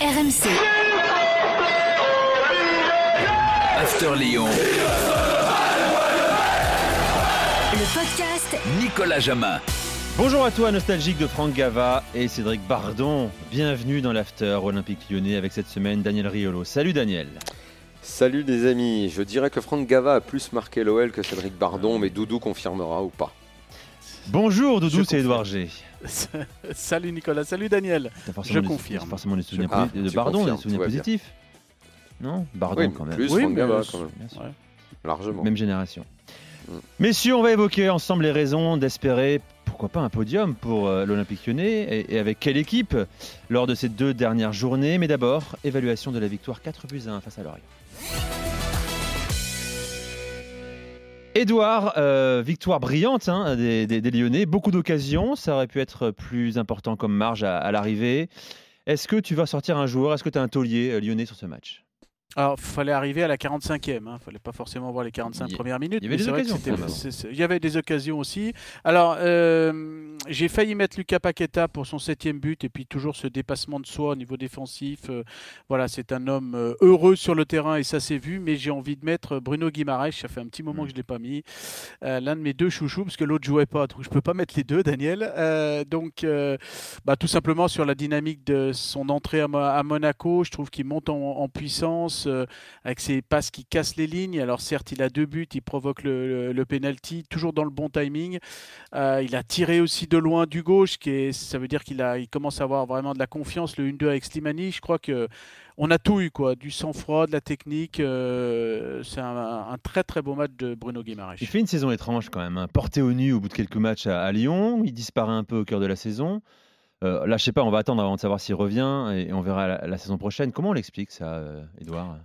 RMC. After Lyon. Le podcast Nicolas Jamin. Bonjour à toi, nostalgique de Franck Gava et Cédric Bardon. Bienvenue dans l'After Olympique lyonnais avec cette semaine Daniel Riolo. Salut Daniel. Salut les amis, je dirais que Franck Gava a plus marqué l'OL que Cédric Bardon, mais Doudou confirmera ou pas. Bonjour Doudou, c'est Edouard G. Salut Nicolas, salut Daniel. Je des- confirme. forcément des souvenirs Ah, de Bardon, des souvenirs positifs. Non Bardon Oui, quand même. plus Oui, mais, quand même, Bien sûr. Ouais. largement. Même génération. Mm. Messieurs, on va évoquer ensemble les raisons d'espérer, pourquoi pas, un podium pour euh, l'Olympique lyonnais et, et avec quelle équipe lors de ces deux dernières journées. Mais d'abord, évaluation de la victoire 4 buts à 1 face à Lorient. Édouard, euh, victoire brillante hein, des Lyonnais, beaucoup d'occasions, ça aurait pu être plus important comme marge à, à l'arrivée. Est-ce que tu vas sortir un joueur Est-ce que tu as un taulier euh, lyonnais sur ce match? Alors, il fallait arriver à la 45e. Il ne fallait pas forcément voir les 45 Il y- premières minutes. il y avait des occasions, Il y avait des occasions aussi. Alors, euh, j'ai failli mettre Lucas Paqueta pour son septième but et puis toujours ce dépassement de soi au niveau défensif. Euh, voilà, c'est un homme euh, heureux sur le terrain et ça s'est vu. Mais j'ai envie de mettre Bruno Guimaraes. Ça fait un petit moment Mm. que je ne l'ai pas mis. Euh, L'un de mes deux chouchous parce que l'autre jouait pas. Donc, je peux pas mettre les deux, Daniel. Donc, bah, tout simplement sur la dynamique de son entrée à, Mo- à Monaco. Je trouve qu'il monte en, en puissance. Euh, avec ses passes qui cassent les lignes. Alors certes, il a deux buts, il provoque le, le, penalty, toujours dans le bon timing. Euh, il a tiré aussi de loin du gauche, qui est, ça veut dire qu'il il commence à avoir vraiment de la confiance. Le 1-2 avec Slimani, je crois que on a tout eu, quoi, du sang-froid, de la technique. euh, c'est un, un très très beau match de Bruno Guimaraes. Il fait une saison étrange quand même. hein. Porté au nu au bout de quelques matchs à, à Lyon, il disparaît un peu au cœur de la saison. Euh, là, je sais pas, on va attendre avant de savoir s'il revient et on verra la, la saison prochaine. Comment on l'explique ça, euh, Edouard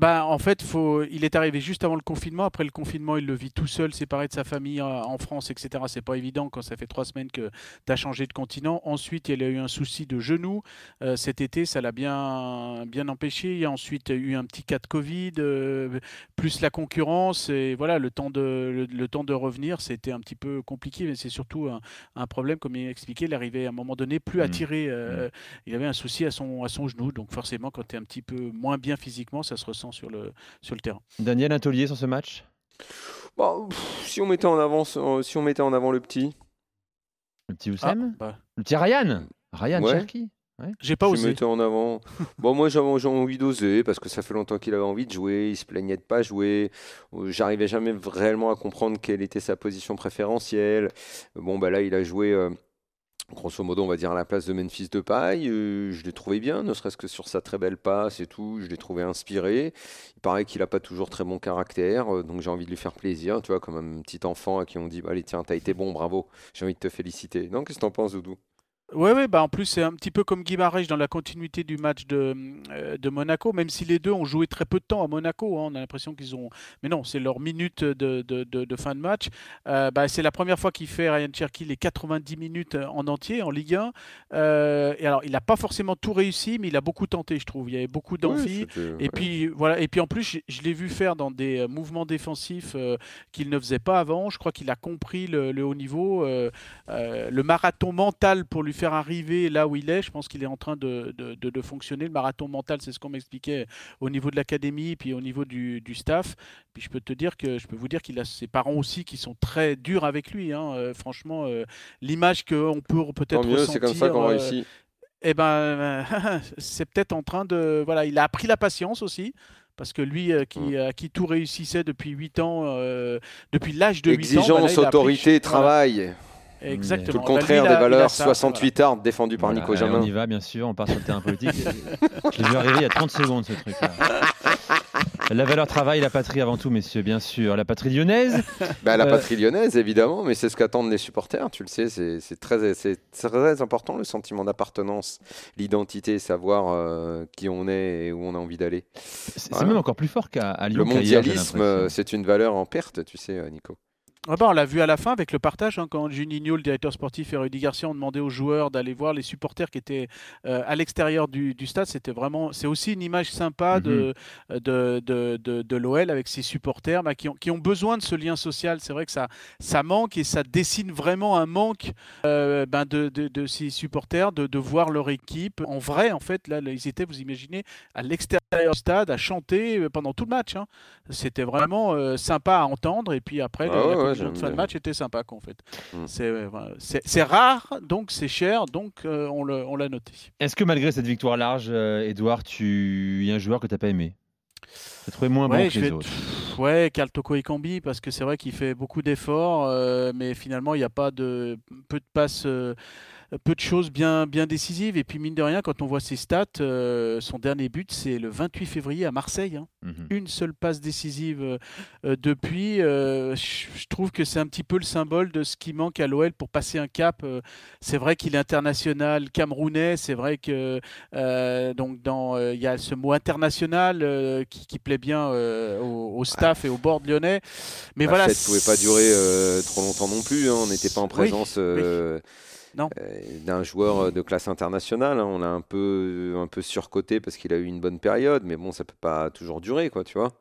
Bah, en fait, faut... il est arrivé juste avant le confinement. Après le confinement, il le vit tout seul, séparé de sa famille euh, en France, etc. C'est pas évident quand ça fait trois semaines que tu as changé de continent. Ensuite, il a eu un souci de genou. Euh, cet été, ça l'a bien, bien empêché. Il y a ensuite eu un petit cas de Covid, euh, plus la concurrence. Et voilà, le temps de, le, le temps de revenir, c'était un petit peu compliqué. Mais c'est surtout un, un problème, comme il expliqué. Il arrivait à un moment donné plus à Mm. tirer. euh, Il avait un souci à son, à son genou. Donc forcément, quand tu es un petit peu moins bien physiquement, ça se ressent sur le, sur le terrain. Daniel, un taulier sur ce match? Bon, pff, si on mettait en avant, ce- si on mettait en avant le petit, Le petit Ah, Oussem? bah, Le petit Ryan? Ryan Ouais. Cherki? J'ai pas je osé. mettais en avant. bon, moi j'avais j'ai envie d'oser parce que ça fait longtemps qu'il avait envie de jouer, il se plaignait de pas jouer. Euh, J'arrivais jamais réellement à comprendre quelle était sa position préférentielle. Bon, bah là, il a joué. euh, Grosso modo, on va dire à la place de Memphis de paille. je l'ai trouvé bien, ne serait-ce que sur sa très belle passe et tout. Je l'ai trouvé inspiré. Il paraît qu'il n'a pas toujours très bon caractère, euh, donc j'ai envie de lui faire plaisir, tu vois, comme un petit enfant à qui on dit bah, Allez, tiens, t'as été bon, bravo, j'ai envie de te féliciter. Non, qu'est-ce que t'en penses, Doudou? Ouais, ouais, bah en plus, c'est un petit peu comme Guy Barège dans la continuité du match de, euh, de Monaco, même si les deux ont joué très peu de temps à Monaco. hein, on a l'impression qu'ils ont. Mais non, c'est leur minute de, de, de- fin de match. Euh, bah, c'est la première fois qu'il fait Ryan Cherky les 90 minutes en entier en Ligue 1. Euh, et alors, il n'a pas forcément tout réussi, mais il a beaucoup tenté, je trouve. Il y avait beaucoup d'envie. Oui, Et ouais. puis voilà. Et puis en plus, je, je l'ai vu faire dans des euh, mouvements défensifs euh, qu'il ne faisait pas avant. Je crois qu'il a compris le, le haut niveau, euh, euh, le marathon mental pour lui faire arriver là où il est. Je pense qu'il est en train de, de- de- de fonctionner. Le marathon mental, c'est ce qu'on m'expliquait au niveau de l'académie, puis au niveau du, du staff. Puis je peux te dire que je peux vous dire qu'il a ses parents aussi qui sont très durs avec lui. hein. Euh, franchement, euh, l'image qu'on peut peut-être mieux, c'est comme ça qu'on ressentir, euh, réussit. eh ben, euh, c'est peut-être en train de. Voilà, il a appris la patience aussi. Parce que lui, euh, qui, Mm. à qui tout réussissait depuis 8 ans, euh, depuis l'âge de 8 ans. Exigence, autorité, voilà, travail. Exactement. Tout le Bah, contraire des valeurs ça, 68 arts défendues par Voilà, Nico Jamin. On y va, bien sûr, on part sur le terrain politique. Je l'ai vu arriver il y a 30 secondes, ce truc La valeur travail, la patrie avant tout, messieurs, bien sûr. La patrie lyonnaise. Bah, la Euh, patrie lyonnaise, évidemment, mais c'est ce qu'attendent les supporters, tu le sais, c'est très, important le sentiment d'appartenance, l'identité, savoir euh, qui on est et où on a envie d'aller. C'est Voilà. même encore plus fort qu'à Lyon. Le mondialisme, euh, c'est une valeur en perte, tu sais, Nico. Ah bah, on l'a vu à la fin avec le partage, hein, quand Juninho, le directeur sportif, et Rudy Garcia ont demandé aux joueurs d'aller voir les supporters qui étaient euh, à l'extérieur du, du stade. C'était vraiment, c'est aussi une image sympa de, de, de, de, de l'OL avec ses supporters bah, qui, ont, qui ont besoin de ce lien social. C'est vrai que ça, ça manque et ça dessine vraiment un manque euh, ben de, de, de ces supporters de, de voir leur équipe en vrai. En fait, là, ils étaient, vous imaginez, à l'extérieur du stade à chanter euh, pendant tout le match. hein. C'était vraiment euh, sympa à entendre. Et puis après, Ah la ouais, ouais, conclusion de j'aime fin de match était sympa, quoi, en fait. Mm. C'est, euh. C'est- c'est rare, donc c'est cher, donc euh, on le- on l'a noté. Est-ce que malgré cette victoire large, euh, Edouard, tu... il y a un joueur que tu n'as pas aimé? Tu as trouvé moins Ouais, bon que les autres pff, ouais, Carl Toko Ekambi, parce que c'est vrai qu'il fait beaucoup d'efforts, euh, mais finalement, il n'y a pas de peu de passes, euh, peu de choses bien, bien décisives. Et puis, mine de rien, quand on voit ses stats, euh, son dernier but, c'est le 28 février à Marseille. hein. Mhm. Une seule passe décisive euh, euh, depuis. euh, je trouve que c'est un petit peu le symbole de ce qui manque à l'OL pour passer un cap. c'est vrai qu'il est international camerounais. C'est vrai que donc dans il y a ce mot international qui, qui plaît bien au, au staff et au board lyonnais. Mais La voilà, fête pouvait pas durer trop longtemps non plus. hein. On n'était pas en présence. Euh, d'un joueur euh, de classe internationale. hein. On l'a un peu, un peu surcoté parce qu'il a eu une bonne période, mais bon, ça peut pas toujours durer, quoi, tu vois.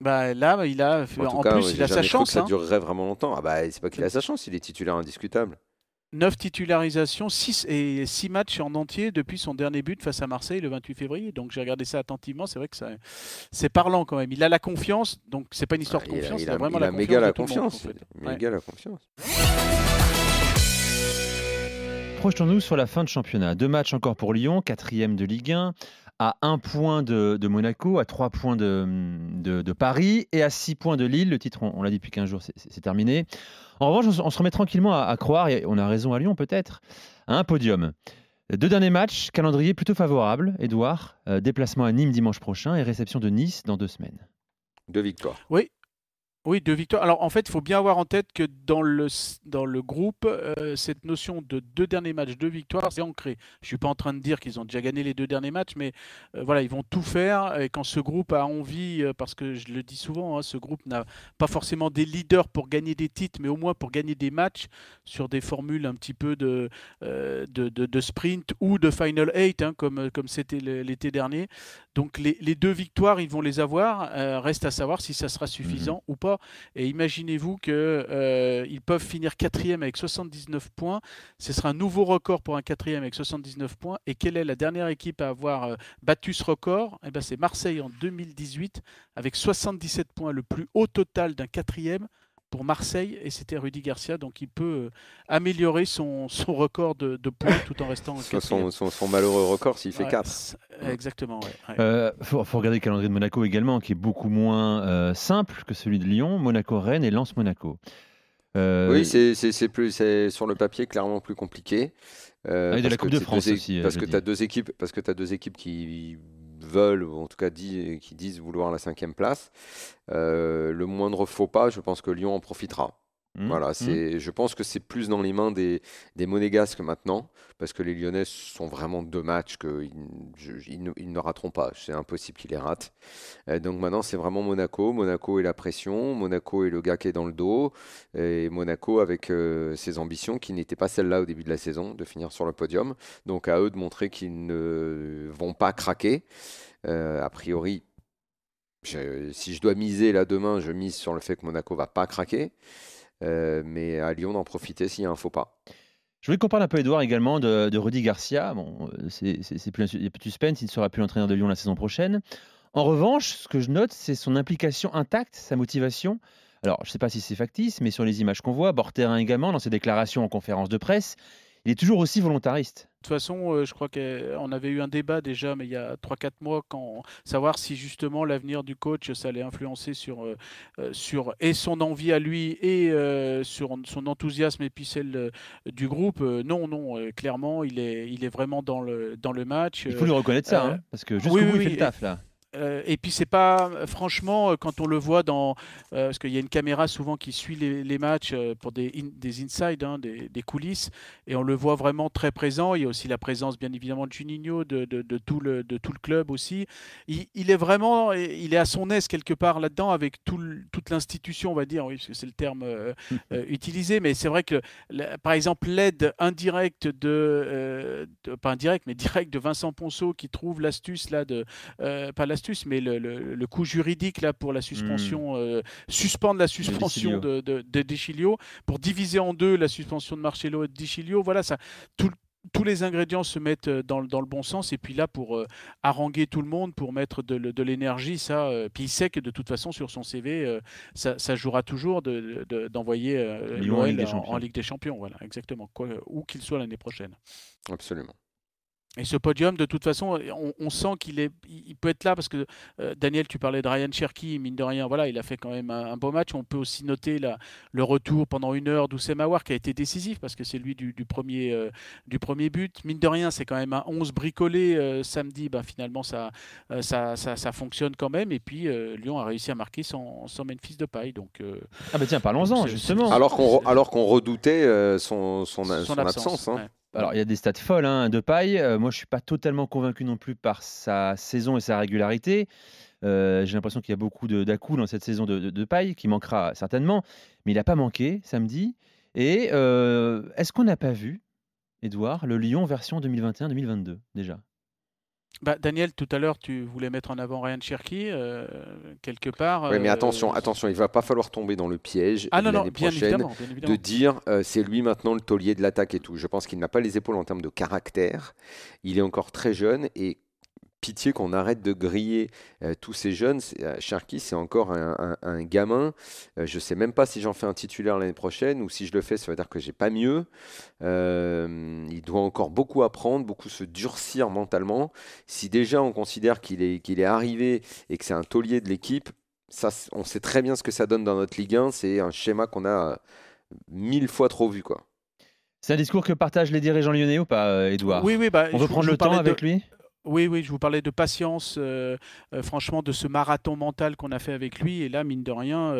bah, là il a En, cas, plus il a sa jamais cru que chance. ça hein. durerait vraiment longtemps. Ah bah, c'est pas qu'il a sa chance, il est titulaire indiscutable. 9 titularisations, 6 et 6 matchs en entier depuis son dernier but face à Marseille le 28 février. Donc j'ai regardé ça attentivement, c'est vrai que ça, c'est parlant quand même. Il a la confiance, donc c'est pas une histoire de Ah, il a- confiance, il il, a, vraiment il la confiance. méga la confiance. en fait. il- Ouais. Méga la confiance. Projetons-nous sur la fin de championnat. Deux matchs encore pour Lyon, quatrième de Ligue 1, à un point de, de Monaco, à trois points de, de- de Paris et à six points de Lille. Le titre, on, on l'a dit depuis 15 jours, c'est- terminé. En revanche, on, se- on se remet tranquillement à, à croire, et on a raison à Lyon peut-être, à un podium. Deux derniers matchs, calendrier plutôt favorable. Edouard, euh, déplacement à Nîmes dimanche prochain et réception de Nice dans deux semaines. Deux victoires. Oui, deux victoires. Alors en fait, il faut bien avoir en tête que dans le, dans le groupe, euh, cette notion de deux derniers matchs, deux victoires, c'est ancré. Je ne suis pas en train de dire qu'ils ont déjà gagné les deux derniers matchs, mais euh, voilà, ils vont tout faire. Et quand ce groupe a envie, euh, parce que je le dis souvent, hein, ce groupe n'a pas forcément des leaders pour gagner des titres, mais au moins pour gagner des matchs sur des formules un petit peu de, de, de- de sprint ou de final eight, hein, comme comme c'était l'été dernier. Donc les, les deux victoires, ils vont les avoir. Reste à savoir si ça sera suffisant ou pas. Et imaginez-vous qu'ils peuvent finir quatrième avec 79 points. Ce sera un nouveau record pour un quatrième avec 79 points. Et quelle est la dernière équipe à avoir euh, battu ce record? Eh ben, C'est Marseille en 2018 avec 77 points, le plus haut total d'un quatrième pour Marseille. Et c'était Rudy Garcia. Donc il peut euh, améliorer son, son record de, de points tout en restant Son, son, son- son malheureux record s'il fait Ouais, 4. c'est- Exactement. ouais, ouais. Euh, faut, faut regarder le calendrier de Monaco également, qui est beaucoup moins euh, simple que celui de Lyon. Monaco-Rennes et Lens-Monaco. Euh, Oui, c'est plus c'est sur le papier clairement plus compliqué. Euh, Ah, et de parce la Coupe que de France aussi, Parce que tu as deux équipes, parce que tu deux équipes qui veulent, ou en tout cas qui disent vouloir la cinquième place. Euh, le moindre faux pas, je pense que Lyon en profitera. Hmm, Voilà, hmm. c'est, je pense que c'est plus dans les mains des, des Monégasques maintenant, parce que les Lyonnais sont vraiment deux matchs qu'ils ils ne, ils ne rateront pas. C'est impossible qu'ils les ratent. Euh, donc maintenant, c'est vraiment Monaco. Monaco et la pression. Monaco est le gars qui est dans le dos. Et Monaco avec euh, ses ambitions qui n'étaient pas celles-là au début de la saison, de finir sur le podium. Donc à eux de montrer qu'ils ne vont pas craquer. Euh, a priori, je- si je dois miser là demain, je mise sur le fait que Monaco va pas craquer. Euh, mais à Lyon d'en profiter s'il y a un faux pas. Je voulais qu'on parle un peu, Edouard, également de, Rudy Garcia. Bon, euh, c'est plus un suspense, il ne sera plus l'entraîneur de Lyon la saison prochaine. En revanche, ce que je note, c'est son implication intacte, sa motivation. Alors, je ne sais pas si c'est factice, mais sur les images qu'on voit, Borterin également, dans ses déclarations en conférence de presse, il est toujours aussi volontariste. De toute façon, euh, je crois qu'on avait eu un débat déjà, mais il y a 3-4 mois, quand savoir si justement l'avenir du coach, ça allait influencer sur, euh, euh, sur et son envie à lui et euh, sur son enthousiasme et puis celle du groupe. Non, non, clairement, il est, il est vraiment dans le, dans le match. Il faut lui reconnaître ça, euh, hein, parce que jusqu'au oui, bout, oui, il fait oui, le taf, là. Euh, et puis c'est pas franchement euh, quand on le voit dans euh, parce qu'il y a une caméra souvent qui suit les, matchs pour des, des inside hein, des, coulisses et on le voit vraiment très présent. Il y a aussi la présence bien évidemment de Juninho de, de, tout le de tout le club aussi. Il, est vraiment il est à son aise quelque part là-dedans avec tout toute l'institution on va dire. Oui parce que c'est le terme utilisé mais c'est vrai que par exemple l'aide indirecte de, pas indirect mais direct de Vincent Ponceau qui trouve l'astuce là de pas l'astuce mais le, le, coût juridique là pour la suspension, hmm. euh, suspendre la suspension de, de, de, pour diviser en deux la suspension de Marcelo et de Dichilio, voilà ça. tous les ingrédients se mettent euh, dans, dans, le bon sens et puis là pour euh, haranguer tout le monde, pour mettre de, l'énergie, ça. puis il sait que de toute façon sur son CV, ça, ça, jouera toujours d'envoyer de, en, en, Ligue des Champions, voilà, exactement, quoi, où qu'il soit l'année prochaine. Absolument. Et ce podium, de toute façon, on, sent qu'il est, il peut être là parce que euh, Daniel, tu parlais de Ryan Cherky, mine de rien, voilà, il a fait quand même un, beau match. On peut aussi noter la, le retour pendant une heure d'Oussem Aouar qui a été décisif parce que c'est lui du, premier, euh, du premier but. Mine de rien, c'est quand même un 11 bricolé euh, samedi. Ben, finalement, ça, ça, ça, fonctionne quand même. Et puis, Lyon a réussi à marquer sans, sans Memphis de paille. Donc, ah, bah tiens, parlons-en, justement. Alors qu'on, alors qu'on redoutait son, son, son, absence. Hein. Alors, il y a des stats folles hein, de paille. Euh, moi, je ne suis pas totalement convaincu non plus par sa saison et sa régularité. Euh, j'ai l'impression qu'il y a beaucoup dà dans cette saison de, paille, qui manquera certainement. Mais il n'a pas manqué samedi. Et euh, est-ce qu'on n'a pas vu, Edouard, le Lyon version 2021-2022 déjà? Bah, Daniel, tout à l'heure, tu voulais mettre en avant Ryan Cherky, euh, quelque part. Oui, mais attention, euh, attention, il va pas falloir tomber dans le piège ah, l'année prochaine de dire euh, c'est lui maintenant le taulier de l'attaque et tout. Je pense qu'il n'a pas les épaules en termes de caractère. Il est encore très jeune et pitié qu'on arrête de griller euh, tous ces jeunes. Euh, Cherki, c'est encore un, gamin. Euh, je ne sais même pas si j'en fais un titulaire l'année prochaine ou si je le fais, ça veut dire que j'ai pas mieux. il doit encore beaucoup apprendre, beaucoup se durcir mentalement. Si déjà on considère qu'il est, qu'il est arrivé et que c'est un taulier de l'équipe, ça, on sait très bien ce que ça donne dans notre Ligue 1. C'est un schéma qu'on a mille fois trop vu. quoi. C'est un discours que partagent les dirigeants lyonnais ou pas, Edouard Oui, oui. Bah, on veut prendre le temps avec lui? Oui, oui, je vous parlais de patience, euh, euh, franchement, de ce marathon mental qu'on a fait avec lui. Et là, mine de rien,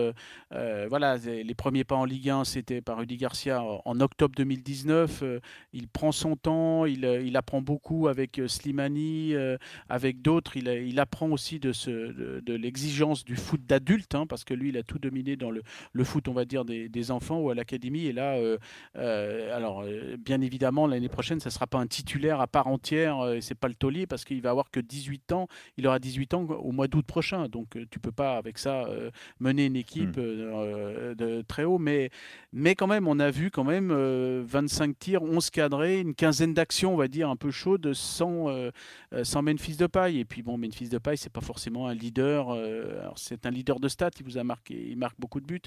euh, voilà, les premiers pas en Ligue 1, c'était par Rudy Garcia en octobre 2019. il prend son temps, il, apprend beaucoup avec Slimani, avec d'autres. Il, apprend aussi de, ce, de, l'exigence du foot d'adulte, hein, parce que lui, il a tout dominé dans le, foot, on va dire, des, enfants ou à l'académie. Et là, alors, bien évidemment, l'année prochaine, ça ne sera pas un titulaire à part entière, c'est pas le taulier parce qu'il va avoir que 18 ans. Il aura 18 ans au mois d'août prochain. Donc euh, tu peux pas avec ça euh, mener une équipe hmm. euh, de très haut. Mais, mais quand même, on a vu quand même 25 tirs, 11 cadrés, une quinzaine d'actions, on va dire, un peu chaudes, sans, sans Memphis de paille. Et puis bon, Memphis de paille, c'est pas forcément un leader. c'est un leader de stats. Il vous a marqué, il marque beaucoup de buts,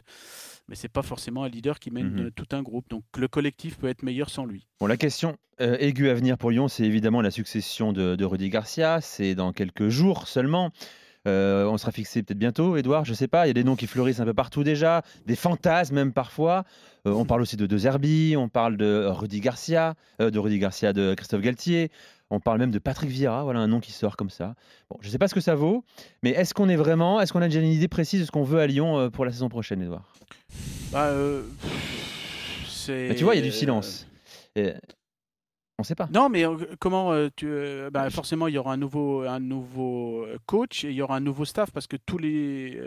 mais c'est pas forcément un leader qui mène mhm. tout un groupe. Donc le collectif peut être meilleur sans lui. Bon, la question aiguë à venir pour Lyon, c'est évidemment la succession de, de Rudy Garcia. C'est dans quelques jours seulement. Euh, on sera fixé peut-être bientôt, Edouard, je sais pas. Il y a des noms qui fleurissent un peu partout déjà, des fantasmes même parfois. Euh, on parle aussi de De Zerbi, on parle de Rudy Garcia, euh, de Rudy Garcia, de Christophe Galtier. On parle même de Patrick Vieira, voilà un nom qui sort comme ça. Bon, je ne sais pas ce que ça vaut, mais est-ce qu'on est vraiment, est-ce qu'on a déjà une idée précise de ce qu'on veut à Lyon pour la saison prochaine, Edouard bah, Tu vois, il y a du silence. On ne sait pas. Non, mais euh, comment euh, euh, bah, forcément il y aura un nouveau, un nouveau coach et il y aura un nouveau staff parce que tous les,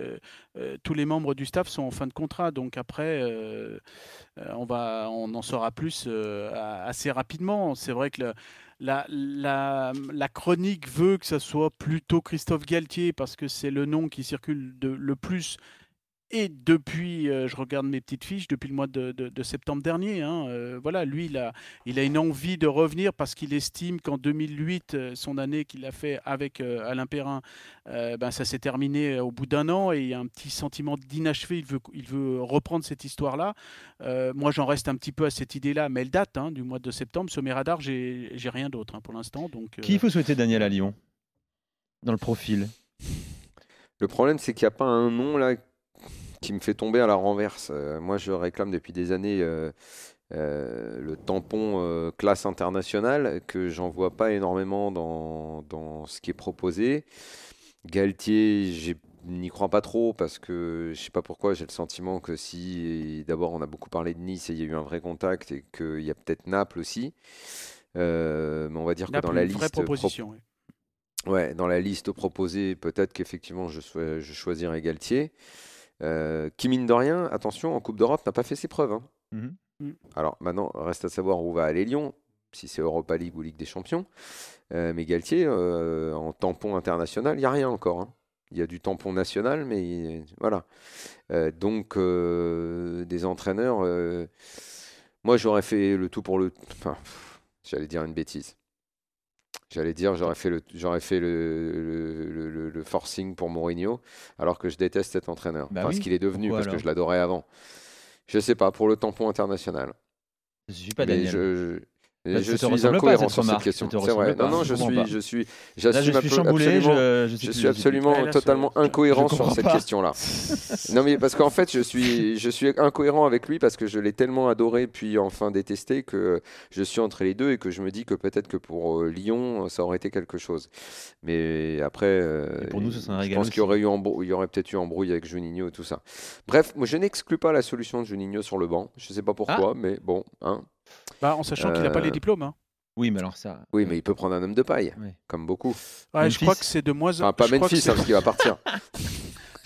tous les membres du staff sont en fin de contrat. Donc après, on, va, on en saura plus assez rapidement. C'est vrai que la, la, la, chronique veut que ce soit plutôt Christophe Galtier parce que c'est le nom qui circule le plus et depuis, euh, je regarde mes petites fiches, depuis le mois de, septembre dernier, hein, euh, voilà, lui, il a, il a une envie de revenir parce qu'il estime qu'en 2008, euh, son année qu'il a fait avec Alain Perrin, ben, ça s'est terminé au bout d'un an et il y a un petit sentiment d'inachevé. Il veut, il veut reprendre cette histoire-là. moi, j'en reste un petit peu à cette idée-là, mais elle date hein, du mois de septembre. Sur mes radars, j'ai rien d'autre hein, pour l'instant. Donc, Qui faut souhaiter Daniel à Lyon? Dans le profil? Le problème, c'est qu'il n'y a pas un nom là qui me fait tomber à la renverse. Euh, moi, je réclame depuis des années euh, euh, le tampon classe internationale, que j'en vois pas énormément dans, dans, ce qui est proposé. Galtier, j'ai n'y crois pas trop parce que je sais pas pourquoi, j'ai le sentiment que si d'abord on a beaucoup parlé de Nice et il y a eu un vrai contact et qu'il y a peut-être Naples aussi. Euh, mais on va dire que dans la liste pro- proposition. oui. Ouais, dans la liste proposée, peut-être qu'effectivement je, je choisirais Galtier. Euh, qui, mine de rien, attention, en Coupe d'Europe, n'a pas fait ses preuves. hein. Mhm. Alors maintenant, reste à savoir où va aller Lyon, si c'est Europa League ou Ligue des Champions. Euh, mais Galtier, euh, en tampon international, il n'y a rien encore. hein. Il y a du tampon national, mais il- voilà. Euh, donc, euh, des entraîneurs, euh, moi j'aurais fait le tout pour le. Enfin, j'allais dire une bêtise. J'allais dire, j'aurais fait le, j'aurais fait le, le, forcing pour Mourinho, alors que je déteste cet entraîneur. Bah Enfin, ce oui, qu'il est devenu, pourquoi parce que je l'adorais avant. Je sais pas, pour le tampon international. Ça suffit pas, Mais Daniel. je, je, Bah, je ça suis incohérent sur cette question. ça C'est vrai. Non, non, je suis, pas. je suis, Là, je suis chamboulé. absolument. Je, je sais Je plus, suis sais absolument Ouais, là, totalement incohérent sur cette question-là. Non mais parce qu'en fait je suis je suis incohérent avec lui parce que je l'ai tellement adoré puis enfin détesté que je suis entre les deux et que je me dis que peut-être que pour euh, Lyon ça aurait été quelque chose. Mais après euh, pour nous, un je pense qu'il y aurait eu il y aurait peut-être eu embrouille avec Juninho et tout ça. Bref, moi je n'exclus pas la solution de Juninho sur le banc. Je sais pas pourquoi mais bon hein. Bah, en sachant qu'il n'a pas les Euh, diplômes. hein. Oui, mais alors ça. Oui, mais il peut prendre un homme de paille comme beaucoup. Ouais, je crois que c'est de moins en Enfin pas je crois que Memphis c'est- hein, parce qu'il va partir.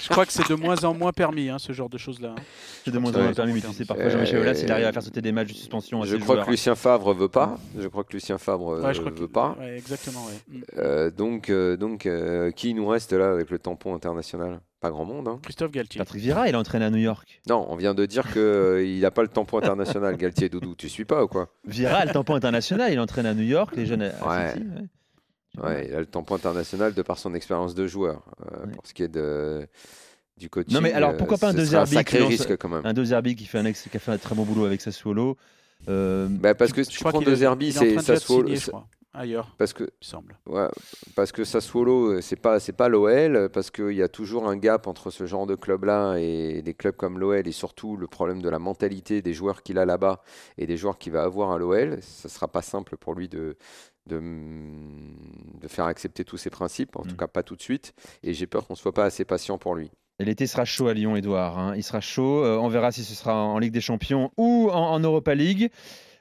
Je crois que c'est de moins en moins permis, hein, ce genre de choses-là. hein. C'est de moins en moins permis, mais tu sais, parfois Euh, Jean-Michel Aulas, il arrive à faire sauter des matchs de suspension Je crois joueurs. que Lucien Favre veut pas. Je crois que Lucien Favre euh, Ouais, je crois veut pas. ouais, exactement. ouais. Mm. Euh, donc, euh, donc euh, qui nous reste là avec le tampon international? Pas grand monde. hein. Christophe Galtier. Patrick Vieira, il a entraîné à New York. Non, on vient de dire qu'il n'a pas le tampon international, Galtier Doudou. Tu suis pas ou quoi? Vieira a le tampon international, il entraîne à New York, les jeunes à à Ouais. City, ouais. Ouais, il a le tampon international de par son expérience de joueur. Euh, Ouais. Pour ce qui est de, du coaching. Non, mais alors, euh, pourquoi pas un ce De serait un Zerbi sacré qui lance- risque quand même. Un De Zerbi qui fait un, ex- qui a fait un très bon boulot avec Sassuolo. Euh, Bah, parce que si tu prends qu'il De est- Zerbi, il est en c'est Sassuolo. signer, je crois, ailleurs, Parce que il me semble. Ouais, parce que Sassuolo, c'est pas c'est pas l'OL, parce qu'il y a toujours un gap entre ce genre de club-là et des clubs comme l'OL, et surtout le problème de la mentalité des joueurs qu'il a là-bas et des joueurs qu'il va avoir à l'OL. Ça sera pas simple pour lui de de, de faire accepter tous ses principes, en tout Mm. cas pas tout de suite. Et j'ai peur qu'on soit pas assez patient pour lui. Et L'été sera chaud à Lyon, Edouard. hein. Il sera chaud. Euh, on verra si ce sera en Ligue des Champions ou en, en Europa League.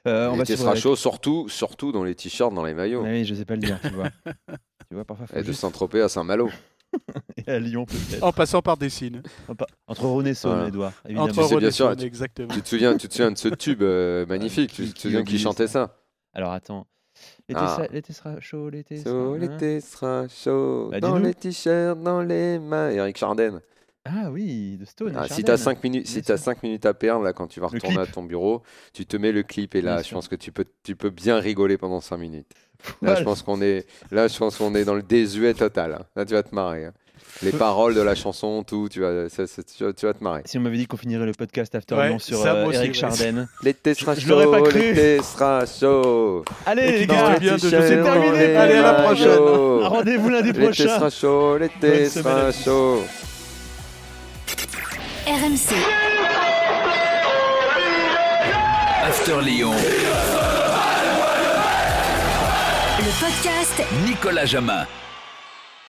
Euh, on va sera avec- chaud, surtout surtout dans les t-shirts, dans les maillots, Oui, je sais pas le dire, tu vois. tu vois, parfois, et de juste Saint-Tropez à Saint-Malo. et à Lyon peut-être. En passant par Dessine. Enfin, Entre Rhône et Saône, Voilà. Edouard, évidemment. Entre sais bien sûr, tu- exactement. Tu te souviens, tu te souviens de ce tube euh, magnifique Tu Qui- te souviens qui chantait ça ça Alors attends. L'été Ah. sera- l'été sera chaud, l'été sera... Chaud, hein l'été sera chaud, Bah, dans les t-shirts, dans les mains. Eric Chardin. Ah oui, de Stone. Ah, si tu as 5 minutes, si cinq minutes à perdre là, quand tu vas Le retourner à ton bureau, tu te mets le clip et là, Bien je sûr. pense que tu peux, tu peux bien rigoler pendant 5 minutes. Là, je pense qu'on est, là, je pense qu'on est dans le désuet total. hein. Là, tu vas te marrer. hein. Les paroles de la chanson, tout, tu vas, ça- ça- tu vas, tu vas te marrer. Si on m'avait dit qu'on finirait le podcast After Ouais, Lyon sur euh, aussi, Eric ouais. Chardin. L'été sera je l'aurais pas chaud, cru. l'été sera chaud. Allez les gars, bien de- c'est terminé. Allez, à la prochaine. rendez-vous lundi L'été prochain. sera chaud, l'été sera chaud. RMC, After Lyon. le podcast Nicolas Jamin.